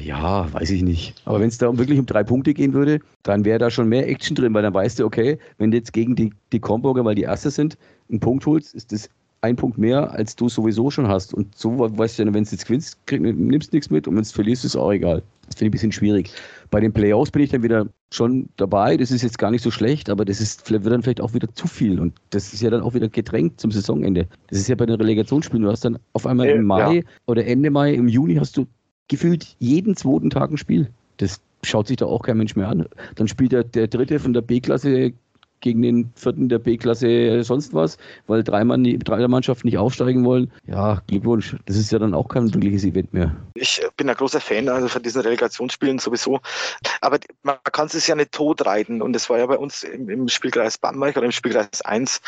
ja, weiß ich nicht. Aber wenn es da wirklich um drei Punkte gehen würde, dann wäre da schon mehr Action drin, weil dann weißt du, okay, wenn du jetzt gegen die, die Comburger, weil die Erste sind, einen Punkt holst, ist das ein Punkt mehr, als du sowieso schon hast. Und so weißt du ja, wenn du jetzt gewinnst, krieg, nimmst nichts mit und wenn du verlierst, ist auch egal. Das finde ich ein bisschen schwierig. Bei den Playoffs bin ich dann wieder schon dabei. Das ist jetzt gar nicht so schlecht, aber das ist, wird dann vielleicht auch wieder zu viel. Und das ist ja dann auch wieder gedrängt zum Saisonende. Das ist ja bei den Relegationsspielen. Du hast dann auf einmal im Mai ja. oder Ende Mai, im Juni hast du gefühlt jeden zweiten Tag ein Spiel. Das schaut sich da auch kein Mensch mehr an. Dann spielt der, der dritte von der B-Klasse gegen den vierten der B-Klasse sonst was, weil drei, Mann, drei Mannschaften nicht aufsteigen wollen. Ja, Glückwunsch. Das ist ja dann auch kein wirkliches Event mehr. Ich bin ein großer Fan also von diesen Relegationsspielen sowieso. Aber man kann es ja nicht totreiten. Und das war ja bei uns im, im Spielkreis Bamberg oder im Spielkreis 1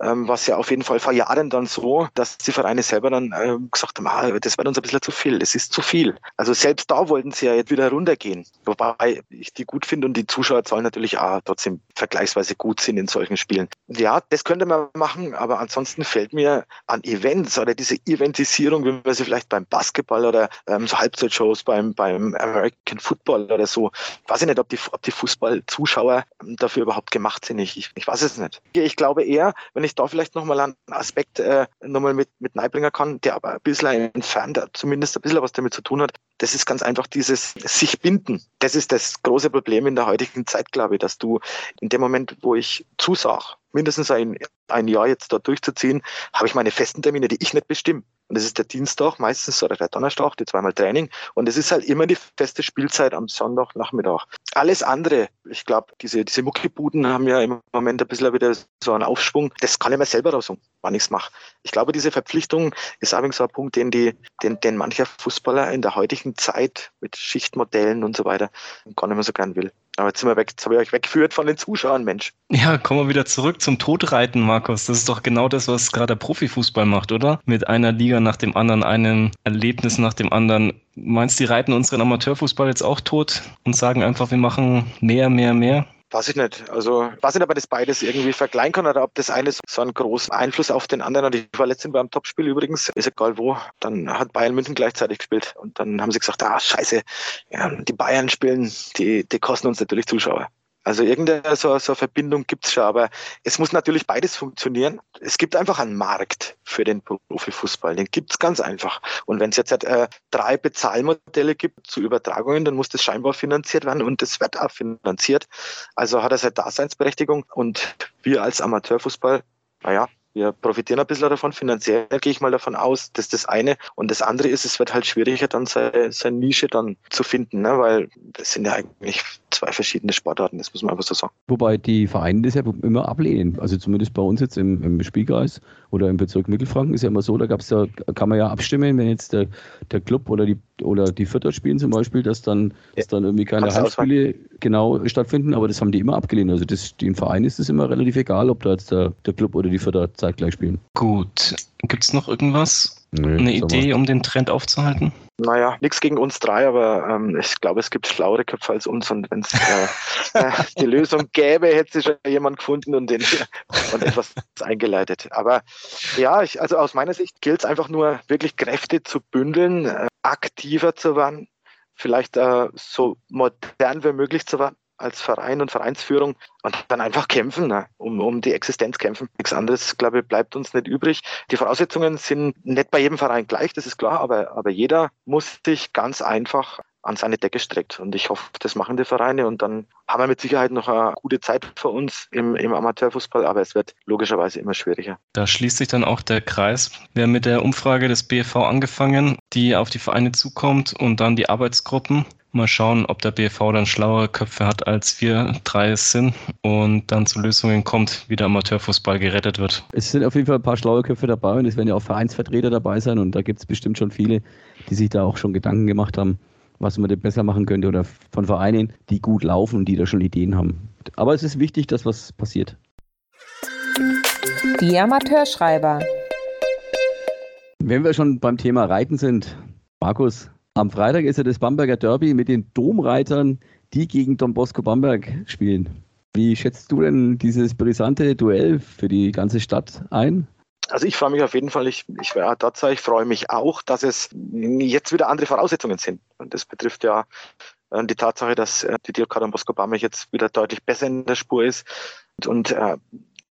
ähm, was ja auf jeden Fall vor Jahren dann so, dass die Vereine selber dann äh, gesagt haben, ah, das wird uns ein bisschen zu viel, es ist zu viel. Also selbst da wollten sie ja jetzt wieder runtergehen, wobei ich die gut finde und die Zuschauerzahlen natürlich auch trotzdem vergleichsweise gut sind in solchen Spielen. Ja, das könnte man machen, aber ansonsten fällt mir an Events oder diese Eventisierung, wie man sie vielleicht beim Basketball oder ähm, so Halbzeitshows beim, beim American Football oder so, weiß ich nicht, ob die, ob die Fußballzuschauer dafür überhaupt gemacht sind. Ich, ich, ich weiß es nicht. Ich glaube eher, wenn ich ich da vielleicht nochmal einen Aspekt äh, nochmal mit, mit beibringen kann, der aber ein bisschen entfernt, zumindest ein bisschen was damit zu tun hat. Das ist ganz einfach dieses sich binden. Das ist das große Problem in der heutigen Zeit, glaube ich, dass du in dem Moment, wo ich zusag, mindestens ein, ein Jahr jetzt dort durchzuziehen, habe ich meine festen Termine, die ich nicht bestimme. Und das ist der Dienstag meistens oder der Donnerstag, die zweimal Training. Und es ist halt immer die feste Spielzeit am Sonntagnachmittag. Alles andere, ich glaube, diese, diese Muckibuden haben ja im Moment ein bisschen wieder so einen Aufschwung. Das kann ich mir selber raussuchen, wann ich es mache. Ich glaube, diese Verpflichtung ist übrigens so ein Punkt, den, die, den, den mancher Fußballer in der heutigen Zeit mit Schichtmodellen und so weiter gar nicht mehr so gern will. Aber jetzt sind wir weg, jetzt habe ich euch weggeführt von den Zuschauern, Mensch. Ja, kommen wir wieder zurück zum Todreiten, Markus. Das ist doch genau das, was gerade der Profifußball macht, oder? Mit einer Liga nach dem anderen, einem Erlebnis nach dem anderen. Meinst du, die reiten unseren Amateurfußball jetzt auch tot und sagen einfach, wir machen mehr, mehr, mehr? Weiß ich nicht. Also, weiß nicht, ob man das beides irgendwie vergleichen kann oder ob das eine so einen großen Einfluss auf den anderen hat. Ich war letztens beim Topspiel übrigens, ist egal wo, dann hat Bayern München gleichzeitig gespielt und dann haben sie gesagt, ah, scheiße, ja, die Bayern spielen, die, die kosten uns natürlich Zuschauer. Also irgendeine so, so Verbindung gibt's schon, aber es muss natürlich beides funktionieren. Es gibt einfach einen Markt für den Profifußball, den gibt's ganz einfach. Und wenn es jetzt äh, drei Bezahlmodelle gibt zu Übertragungen, dann muss das scheinbar finanziert werden und das wird auch finanziert. Also hat er seine Daseinsberechtigung und wir als Amateurfußball, naja, wir profitieren ein bisschen davon. Finanziell gehe ich mal davon aus, dass das eine. Und das andere ist, es wird halt schwieriger, dann seine, seine Nische dann zu finden, ne? weil das sind ja eigentlich zwei verschiedene Sportarten, das muss man einfach so sagen. Wobei die Vereine das ja immer ablehnen. Also zumindest bei uns jetzt im, im Spielkreis oder im Bezirk Mittelfranken ist ja immer so, da gab's ja, kann man ja abstimmen, wenn jetzt der, der Club oder die oder die Vierter spielen zum Beispiel, dass dann, dass dann irgendwie keine Heimspiele genau stattfinden, aber das haben die immer abgelehnt. Also das, den Verein ist es immer relativ egal, ob da jetzt der, der Club oder die Vierter zeitgleich spielen. Gut. Gibt es noch irgendwas? Nee, eine Idee, um den Trend aufzuhalten? Naja, nichts gegen uns drei, aber ähm, ich glaube, es gibt schlauere Köpfe als uns und wenn es äh, äh, die Lösung gäbe, hätte sich schon jemand gefunden und, den, und etwas eingeleitet. Aber ja, ich, also aus meiner Sicht gilt es einfach nur, wirklich Kräfte zu bündeln, äh, aktiver zu werden, vielleicht äh, so modern wie möglich zu werden als Verein und Vereinsführung und dann einfach kämpfen, ne? um, um die Existenz kämpfen. Nichts anderes, glaube ich, bleibt uns nicht übrig. Die Voraussetzungen sind nicht bei jedem Verein gleich, das ist klar, aber, aber jeder muss sich ganz einfach an seine Decke streckt. Und ich hoffe, das machen die Vereine und dann haben wir mit Sicherheit noch eine gute Zeit für uns im, im Amateurfußball, aber es wird logischerweise immer schwieriger. Da schließt sich dann auch der Kreis. Wir haben mit der Umfrage des BFV angefangen, die auf die Vereine zukommt und dann die Arbeitsgruppen. Mal schauen, ob der BFV dann schlauere Köpfe hat, als wir drei es sind und dann zu Lösungen kommt, wie der Amateurfußball gerettet wird. Es sind auf jeden Fall ein paar schlaue Köpfe dabei und es werden ja auch Vereinsvertreter dabei sein und da gibt es bestimmt schon viele, die sich da auch schon Gedanken gemacht haben, was man denn besser machen könnte oder von Vereinen, die gut laufen und die da schon Ideen haben. Aber es ist wichtig, dass was passiert. Die Amateurschreiber. Wenn wir schon beim Thema Reiten sind, Markus, am Freitag ist ja das Bamberger Derby mit den Domreitern, die gegen Don Bosco Bamberg spielen. Wie schätzt du denn dieses brisante Duell für die ganze Stadt ein? Also ich freue mich auf jeden Fall, ich, ich wäre da, ich freue mich auch, dass es jetzt wieder andere Voraussetzungen sind. Und das betrifft ja äh, die Tatsache, dass äh, die Don Bosco Bamberg jetzt wieder deutlich besser in der Spur ist. Und, und äh,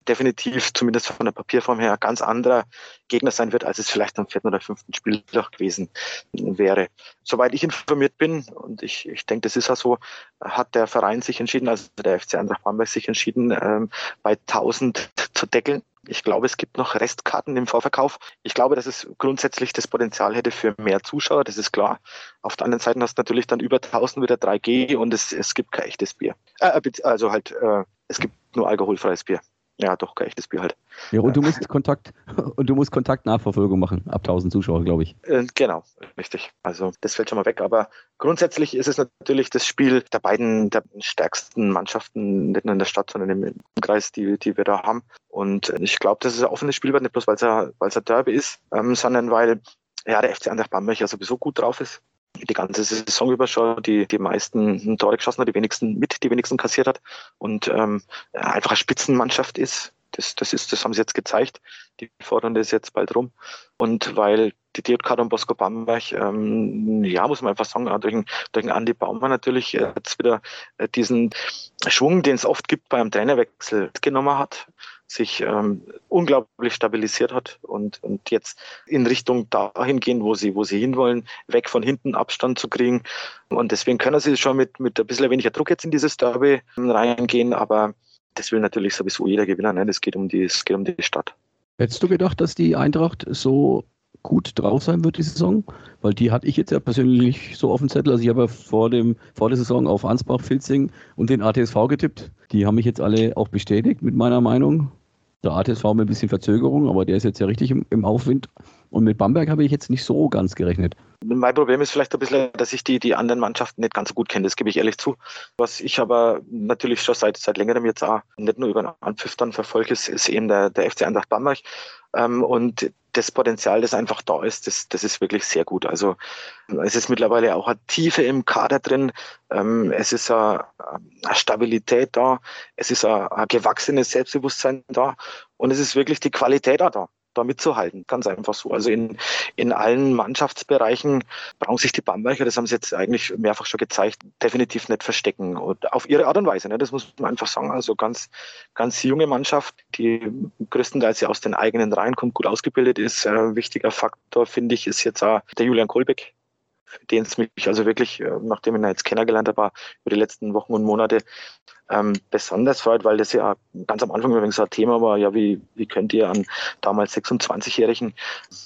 definitiv zumindest von der Papierform her ganz anderer Gegner sein wird, als es vielleicht am vierten oder fünften Spieltag gewesen wäre. Soweit ich informiert bin, und ich, ich denke, das ist ja so, hat der Verein sich entschieden, also der FC Eintracht Bamberg sich entschieden, ähm, bei 1000 zu deckeln. Ich glaube, es gibt noch Restkarten im Vorverkauf. Ich glaube, dass es grundsätzlich das Potenzial hätte für mehr Zuschauer, das ist klar. Auf der anderen Seite hast du natürlich dann über 1000 wieder 3G und es, es gibt kein echtes Bier. Äh, also halt, äh, es gibt nur alkoholfreies Bier. Ja, doch, kein echtes Bier halt. Ja, und du musst Kontakt und du musst Kontaktnachverfolgung machen, ab 1000 Zuschauer, glaube ich. Äh, genau, richtig. Also das fällt schon mal weg. Aber grundsätzlich ist es natürlich das Spiel der beiden der stärksten Mannschaften, nicht nur in der Stadt, sondern im Kreis, die, die wir da haben. Und ich glaube, das ist ein offenes Spiel wird, nicht bloß weil es ein, ein Derby ist, ähm, sondern weil ja, der FC Eintracht Bamberg ja sowieso gut drauf ist die ganze Saison über schon die, die meisten Tore geschossen hat, die wenigsten mit, die wenigsten kassiert hat und ähm, einfach eine Spitzenmannschaft ist. Das, das, ist, das haben sie jetzt gezeigt. Die Vorrunde ist jetzt bald rum. Und weil die DJK und Bosco Bamberg, ähm, ja, muss man einfach sagen, durch den, durch den Andi Baumann natürlich jetzt wieder äh, diesen Schwung, den es oft gibt beim Trainerwechsel, genommen hat sich ähm, unglaublich stabilisiert hat und, und jetzt in Richtung dahin gehen, wo sie, wo sie hinwollen, weg von hinten Abstand zu kriegen. Und deswegen können sie schon mit, mit ein bisschen weniger Druck jetzt in dieses Derby reingehen, aber das will natürlich sowieso jeder gewinnen. Ne? Geht um es geht um die Stadt. Hättest du gedacht, dass die Eintracht so gut drauf sein wird, die Saison? Weil die hatte ich jetzt ja persönlich so auf dem Zettel. Also ich habe ja vor, dem, vor der Saison auf Ansbach, Filzing und den ATSV getippt. Die haben mich jetzt alle auch bestätigt mit meiner Meinung. Der ATSV mit ein bisschen Verzögerung, aber der ist jetzt ja richtig im, im Aufwind. Und mit Bamberg habe ich jetzt nicht so ganz gerechnet. Mein Problem ist vielleicht ein bisschen, dass ich die, die anderen Mannschaften nicht ganz so gut kenne, das gebe ich ehrlich zu. Was ich aber natürlich schon seit, seit längerem jetzt auch nicht nur über den Anpfiff dann verfolge, ist, ist eben der, der FC Eintracht Bamberg. Ähm, und das Potenzial, das einfach da ist, das, das ist wirklich sehr gut. Also es ist mittlerweile auch eine Tiefe im Kader drin. Ähm, es ist eine, eine Stabilität da, es ist ein, ein gewachsenes Selbstbewusstsein da und es ist wirklich die Qualität auch da da mitzuhalten. Ganz einfach so. Also in, in allen Mannschaftsbereichen brauchen sich die Bamberger, das haben sie jetzt eigentlich mehrfach schon gezeigt, definitiv nicht verstecken. Und auf ihre Art und Weise, ne? das muss man einfach sagen. Also ganz, ganz junge Mannschaft, die größtenteils ja aus den eigenen Reihen kommt, gut ausgebildet ist. Ein wichtiger Faktor, finde ich, ist jetzt auch der Julian Kolbeck, den es mich also wirklich, äh, nachdem ich ihn jetzt kennengelernt habe, über die letzten Wochen und Monate ähm, besonders freut, weil das ja ganz am Anfang übrigens ein Thema war, ja, wie, wie könnt ihr an damals 26-Jährigen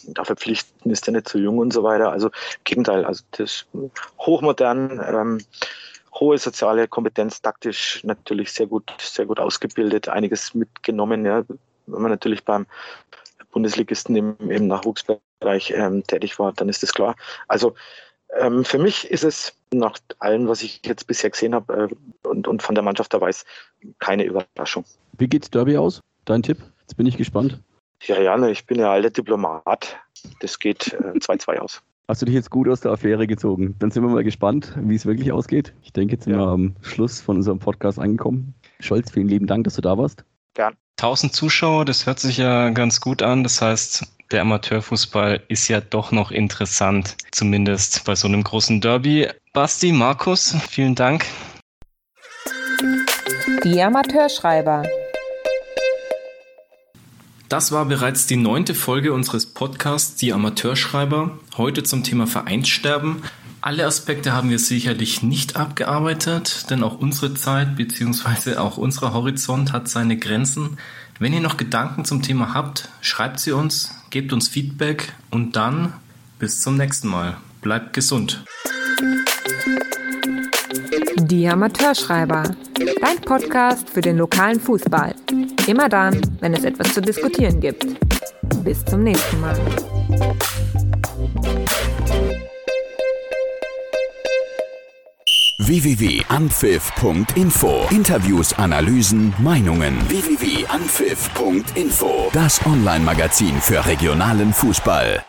da verpflichten, ist der nicht zu jung und so weiter. Also Gegenteil, also das hochmodern, ähm, hohe soziale Kompetenz, taktisch natürlich sehr gut, sehr gut ausgebildet, einiges mitgenommen, ja, wenn man natürlich beim Bundesligisten im, im Nachwuchsbereich ähm, tätig war, dann ist das klar. Also ähm, für mich ist es nach allem, was ich jetzt bisher gesehen habe äh, und, und von der Mannschaft da weiß, keine Überraschung. Wie geht's Derby aus? Dein Tipp? Jetzt bin ich gespannt. Ja, ja, ne, ich bin ja alter Diplomat. Das geht 2-2 äh, aus. Hast du dich jetzt gut aus der Affäre gezogen? Dann sind wir mal gespannt, wie es wirklich ausgeht. Ich denke, jetzt sind ja. wir am Schluss von unserem Podcast angekommen. Scholz, vielen lieben Dank, dass du da warst. Gern. 1000 Zuschauer, das hört sich ja ganz gut an. Das heißt, der Amateurfußball ist ja doch noch interessant, zumindest bei so einem großen Derby. Basti, Markus, vielen Dank. Die Amateurschreiber. Das war bereits die neunte Folge unseres Podcasts Die Amateurschreiber. Heute zum Thema Vereinssterben. Alle Aspekte haben wir sicherlich nicht abgearbeitet, denn auch unsere Zeit bzw. auch unser Horizont hat seine Grenzen. Wenn ihr noch Gedanken zum Thema habt, schreibt sie uns, gebt uns Feedback und dann bis zum nächsten Mal. Bleibt gesund. Die Amateurschreiber. Dein Podcast für den lokalen Fußball. Immer dann, wenn es etwas zu diskutieren gibt. Bis zum nächsten Mal. www.anpfiff.info. Interviews, Analysen, Meinungen. www.anpfiff.info. Das Online-Magazin für regionalen Fußball.